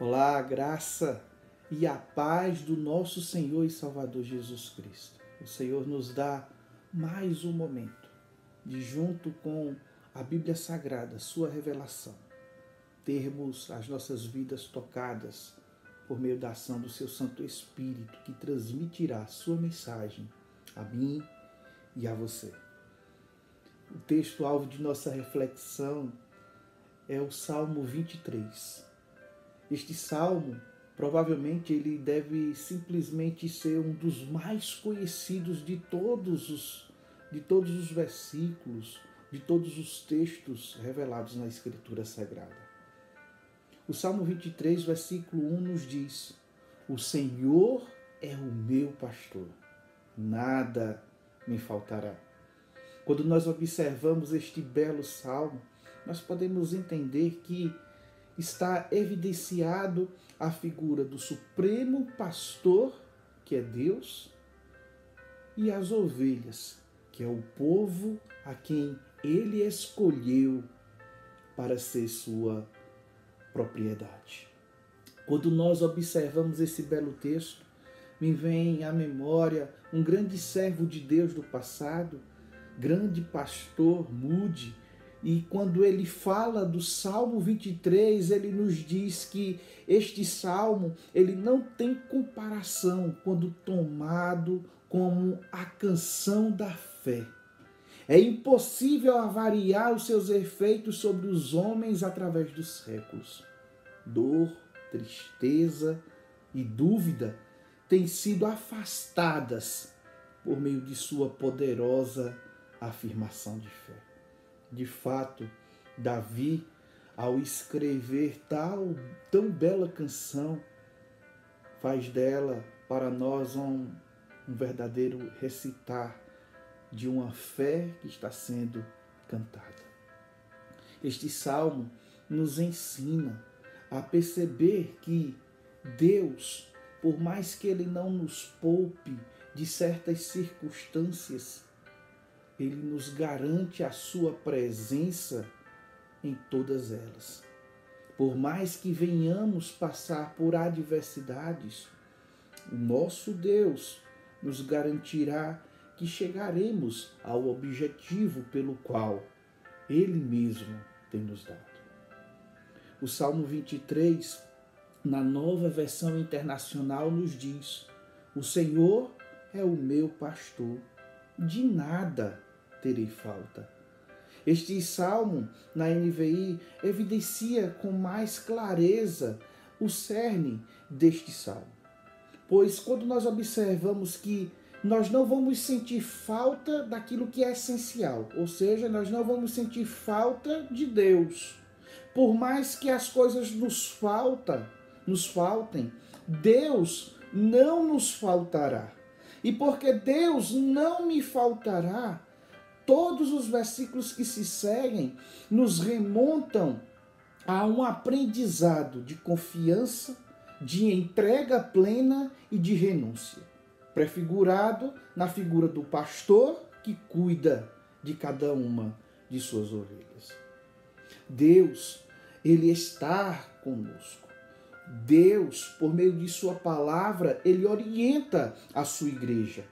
Olá, a graça e a paz do nosso Senhor e Salvador Jesus Cristo. O Senhor nos dá mais um momento de, junto com a Bíblia Sagrada, Sua revelação, termos as nossas vidas tocadas por meio da ação do Seu Santo Espírito, que transmitirá Sua mensagem a mim e a você. O texto-alvo de nossa reflexão é o Salmo 23 este salmo, provavelmente ele deve simplesmente ser um dos mais conhecidos de todos os de todos os versículos, de todos os textos revelados na Escritura Sagrada. O Salmo 23, versículo 1 nos diz: O Senhor é o meu pastor, nada me faltará. Quando nós observamos este belo salmo, nós podemos entender que está evidenciado a figura do supremo pastor, que é Deus, e as ovelhas, que é o povo a quem ele escolheu para ser sua propriedade. Quando nós observamos esse belo texto, me vem à memória um grande servo de Deus do passado, grande pastor Mude, e quando ele fala do Salmo 23, ele nos diz que este salmo, ele não tem comparação quando tomado como a canção da fé. É impossível avaliar os seus efeitos sobre os homens através dos séculos. Dor, tristeza e dúvida têm sido afastadas por meio de sua poderosa afirmação de fé. De fato, Davi, ao escrever tal tão bela canção, faz dela para nós um, um verdadeiro recitar de uma fé que está sendo cantada. Este salmo nos ensina a perceber que Deus, por mais que Ele não nos poupe de certas circunstâncias, ele nos garante a sua presença em todas elas. Por mais que venhamos passar por adversidades, o nosso Deus nos garantirá que chegaremos ao objetivo pelo qual Ele mesmo tem nos dado. O Salmo 23, na nova versão internacional, nos diz: O Senhor é o meu pastor, de nada terei falta. Este salmo, na NVI, evidencia com mais clareza o cerne deste salmo. Pois quando nós observamos que nós não vamos sentir falta daquilo que é essencial, ou seja, nós não vamos sentir falta de Deus. Por mais que as coisas nos faltam, nos faltem, Deus não nos faltará. E porque Deus não me faltará, todos os versículos que se seguem nos remontam a um aprendizado de confiança, de entrega plena e de renúncia, prefigurado na figura do pastor que cuida de cada uma de suas ovelhas. Deus, ele está conosco. Deus, por meio de sua palavra, ele orienta a sua igreja.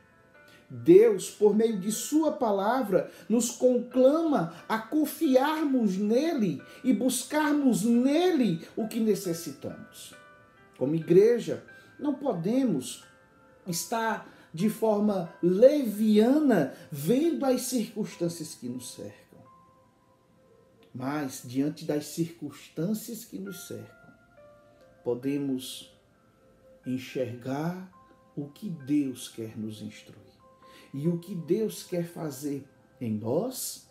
Deus, por meio de Sua palavra, nos conclama a confiarmos nele e buscarmos nele o que necessitamos. Como igreja, não podemos estar de forma leviana vendo as circunstâncias que nos cercam. Mas, diante das circunstâncias que nos cercam, podemos enxergar o que Deus quer nos instruir e o que Deus quer fazer em nós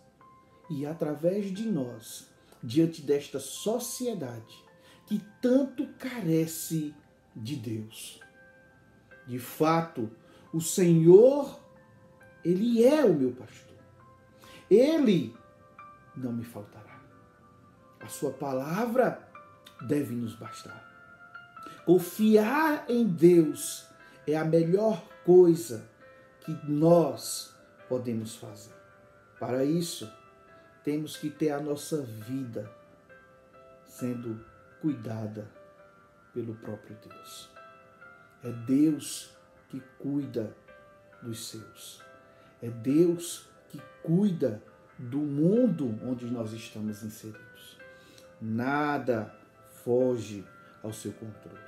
e através de nós, diante desta sociedade que tanto carece de Deus. De fato, o Senhor, Ele é o meu pastor. Ele não me faltará. A Sua palavra deve nos bastar. Confiar em Deus é a melhor coisa que nós podemos fazer. Para isso, temos que ter a nossa vida sendo cuidada pelo próprio Deus. É Deus que cuida dos seus. É Deus que cuida do mundo onde nós estamos inseridos. Nada foge ao seu controle.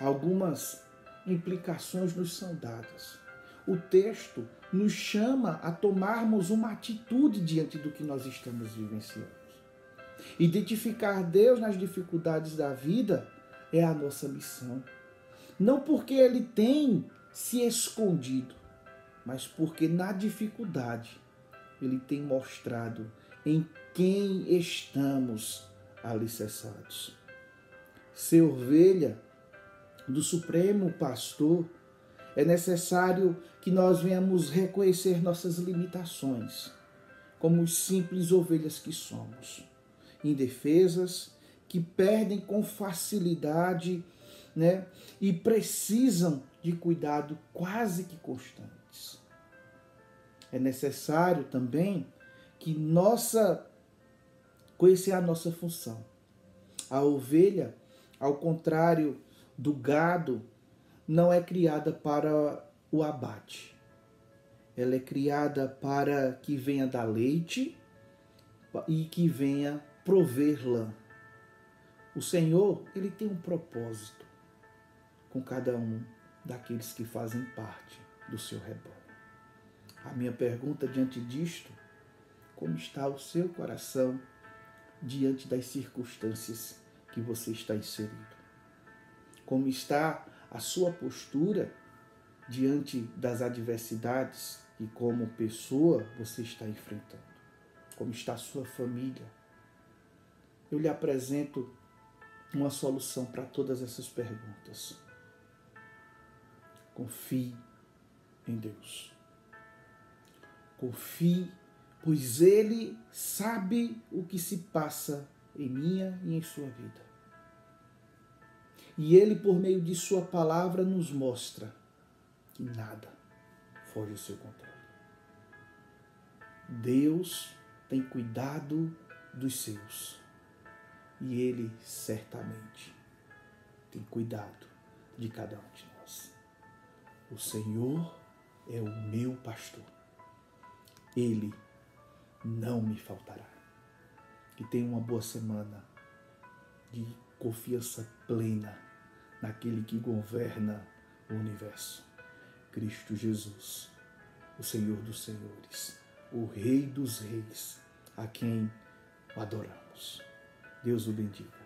Algumas implicações nos são dadas. O texto nos chama a tomarmos uma atitude diante do que nós estamos vivenciando. Identificar Deus nas dificuldades da vida é a nossa missão. Não porque ele tem se escondido, mas porque na dificuldade ele tem mostrado em quem estamos alicerçados. Ser ovelha do Supremo Pastor, é necessário que nós venhamos reconhecer nossas limitações, como os simples ovelhas que somos, indefesas, que perdem com facilidade né, e precisam de cuidado quase que constantes. É necessário também que nossa conhecer a nossa função. A ovelha, ao contrário do gado, não é criada para o abate. Ela é criada para que venha dar leite e que venha prover lã. O Senhor, ele tem um propósito com cada um daqueles que fazem parte do seu rebanho. A minha pergunta diante disto, como está o seu coração diante das circunstâncias que você está inserido? Como está a sua postura diante das adversidades e como pessoa você está enfrentando? Como está a sua família? Eu lhe apresento uma solução para todas essas perguntas. Confie em Deus. Confie, pois Ele sabe o que se passa em minha e em sua vida. E Ele, por meio de Sua palavra, nos mostra que nada foge ao seu controle. Deus tem cuidado dos seus. E Ele certamente tem cuidado de cada um de nós. O Senhor é o meu pastor ele não me faltará. Que tenha uma boa semana de confiança plena naquele que governa o universo. Cristo Jesus, o Senhor dos Senhores, o Rei dos Reis, a quem adoramos. Deus o bendiga.